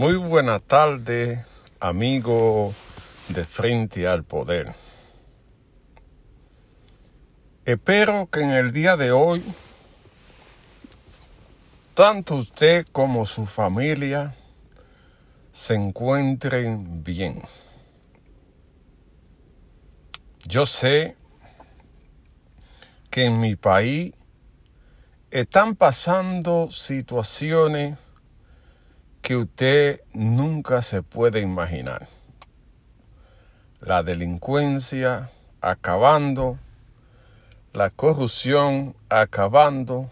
Muy buena tarde, amigo de Frente al Poder. Espero que en el día de hoy, tanto usted como su familia se encuentren bien. Yo sé que en mi país están pasando situaciones que usted nunca se puede imaginar. La delincuencia acabando, la corrupción acabando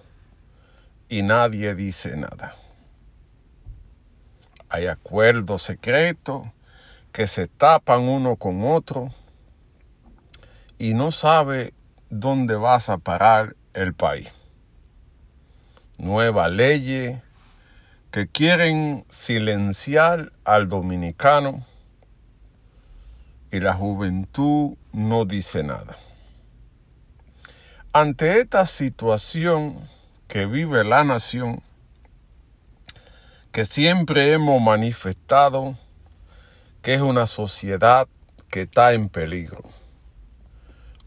y nadie dice nada. Hay acuerdos secretos que se tapan uno con otro y no sabe dónde vas a parar el país. Nueva ley que quieren silenciar al dominicano y la juventud no dice nada. Ante esta situación que vive la nación, que siempre hemos manifestado que es una sociedad que está en peligro.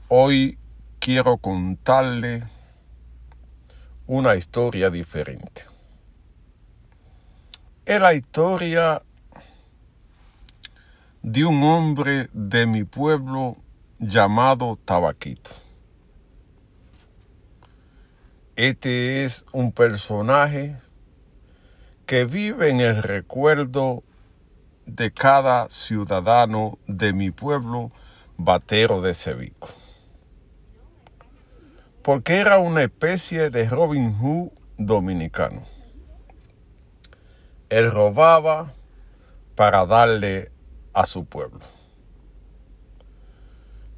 Hoy quiero contarle una historia diferente es la historia de un hombre de mi pueblo llamado Tabaquito. Este es un personaje que vive en el recuerdo de cada ciudadano de mi pueblo batero de Sevico. Porque era una especie de Robin Hood dominicano él robaba para darle a su pueblo.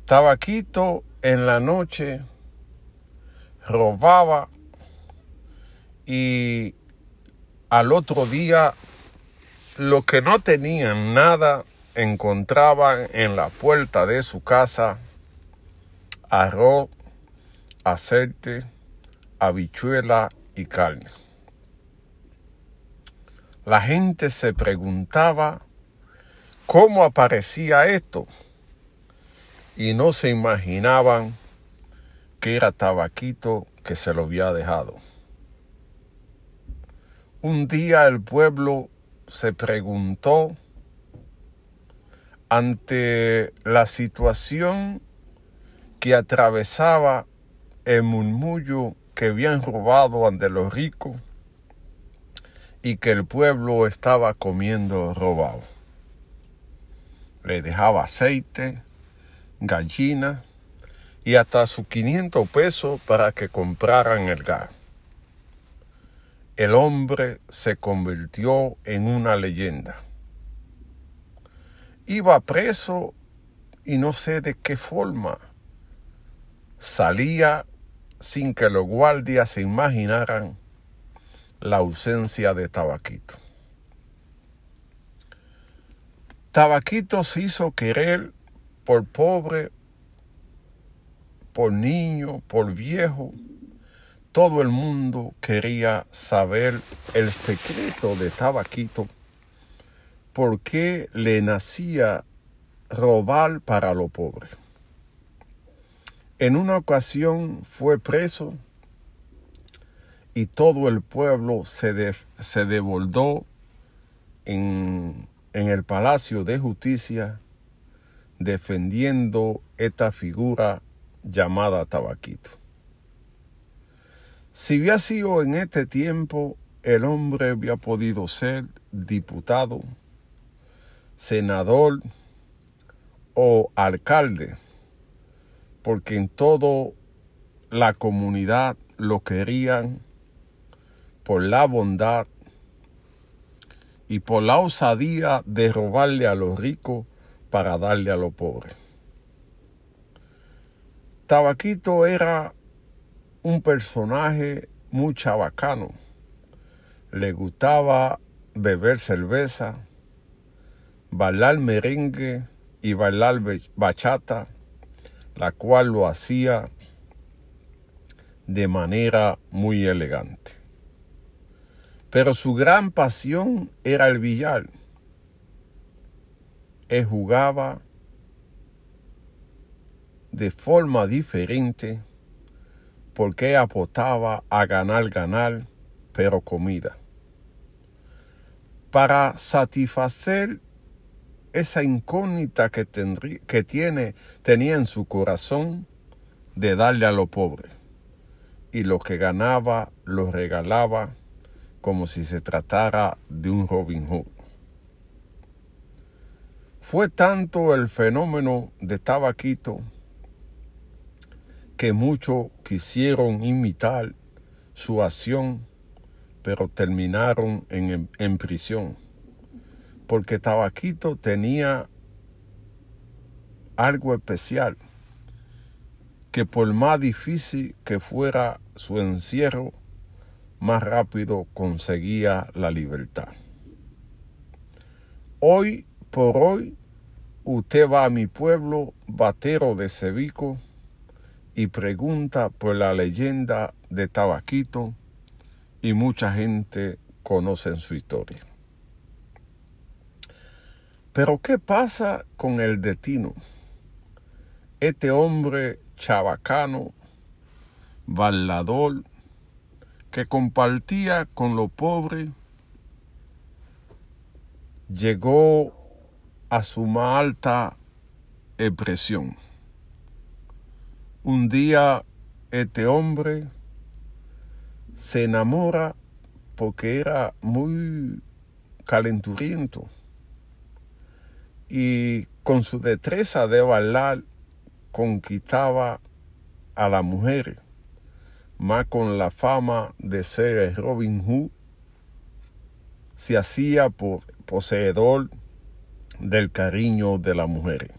Tabaquito en la noche robaba y al otro día lo que no tenían nada encontraban en la puerta de su casa arroz, aceite, habichuela y carne la gente se preguntaba cómo aparecía esto y no se imaginaban que era tabaquito que se lo había dejado. Un día el pueblo se preguntó ante la situación que atravesaba el murmullo que habían robado ante los ricos y que el pueblo estaba comiendo robado. Le dejaba aceite, gallina y hasta sus 500 pesos para que compraran el gas. El hombre se convirtió en una leyenda. Iba preso y no sé de qué forma. Salía sin que los guardias se imaginaran la ausencia de Tabaquito. Tabaquito se hizo querer por pobre, por niño, por viejo. Todo el mundo quería saber el secreto de Tabaquito, por qué le nacía robar para lo pobre. En una ocasión fue preso y todo el pueblo se, se devolvió en, en el Palacio de Justicia defendiendo esta figura llamada Tabaquito. Si hubiera sido en este tiempo, el hombre había podido ser diputado, senador o alcalde, porque en toda la comunidad lo querían por la bondad y por la osadía de robarle a los ricos para darle a los pobres. Tabaquito era un personaje muy chabacano. Le gustaba beber cerveza, bailar merengue y bailar bachata, la cual lo hacía de manera muy elegante Pero su gran pasión era el billar. Él jugaba de forma diferente porque apostaba a ganar, ganar, pero comida. Para satisfacer esa incógnita que, que tiene, tenía en su corazón de darle a lo pobre. Y lo que ganaba lo regalaba como si se tratara de un Robin Hood. Fue tanto el fenómeno de Tabaquito que muchos quisieron imitar su acción, pero terminaron en, en prisión porque Tabaquito tenía algo especial, que por más difícil que fuera su encierro, más rápido conseguía la libertad. Hoy por hoy, usted va a mi pueblo, Batero de Cevico, y pregunta por la leyenda de Tabaquito, y mucha gente conoce su historia. Pero ¿qué pasa con el destino? Este hombre chabacano, bailador, que compartía con los pobres, llegó a su más alta expresión. Un día este hombre se enamora porque era muy calenturiento y con su destreza de bailar conquistaba a la mujer, más con la fama de ser Robin Hood, se hacía poseedor del cariño de la mujer.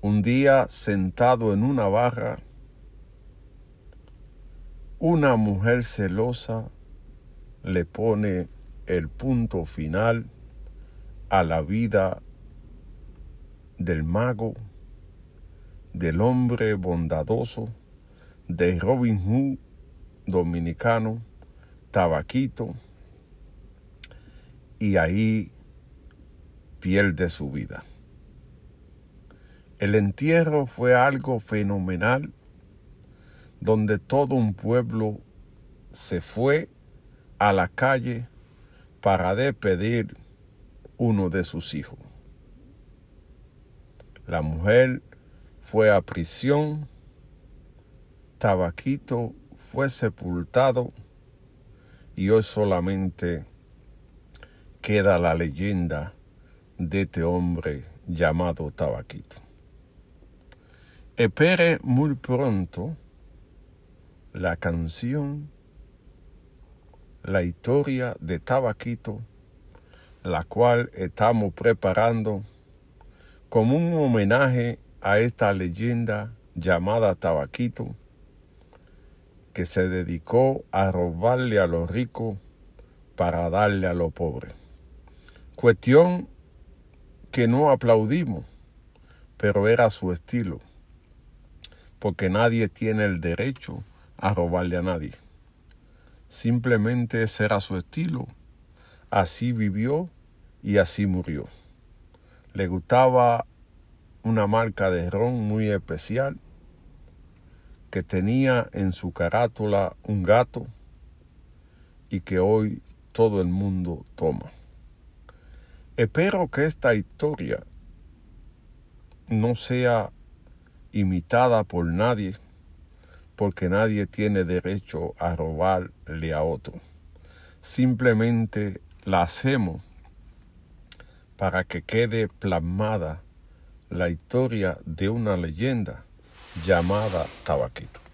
Un día sentado en una barra, una mujer celosa le pone el punto final a la vida del mago, del hombre bondadoso, de Robin Hood dominicano, Tabaquito, y ahí pierde su vida. El entierro fue algo fenomenal, donde todo un pueblo se fue a la calle para despedir uno de sus hijos. La mujer fue a prisión, Tabaquito fue sepultado y hoy solamente queda la leyenda de este hombre llamado Tabaquito. Espere muy pronto la canción, la historia de Tabaquito la cual estamos preparando como un homenaje a esta leyenda llamada Tabaquito, que se dedicó a robarle a los ricos para darle a los pobres. Cuestión que no aplaudimos, pero era su estilo, porque nadie tiene el derecho a robarle a nadie. Simplemente ese era su estilo. Así vivió y así murió. Le gustaba una marca de ron muy especial que tenía en su carátula un gato y que hoy todo el mundo toma. Espero que esta historia no sea imitada por nadie, porque nadie tiene derecho a robarle a otro. Simplemente la hacemos para que quede plasmada la historia de una leyenda llamada Tabaquito.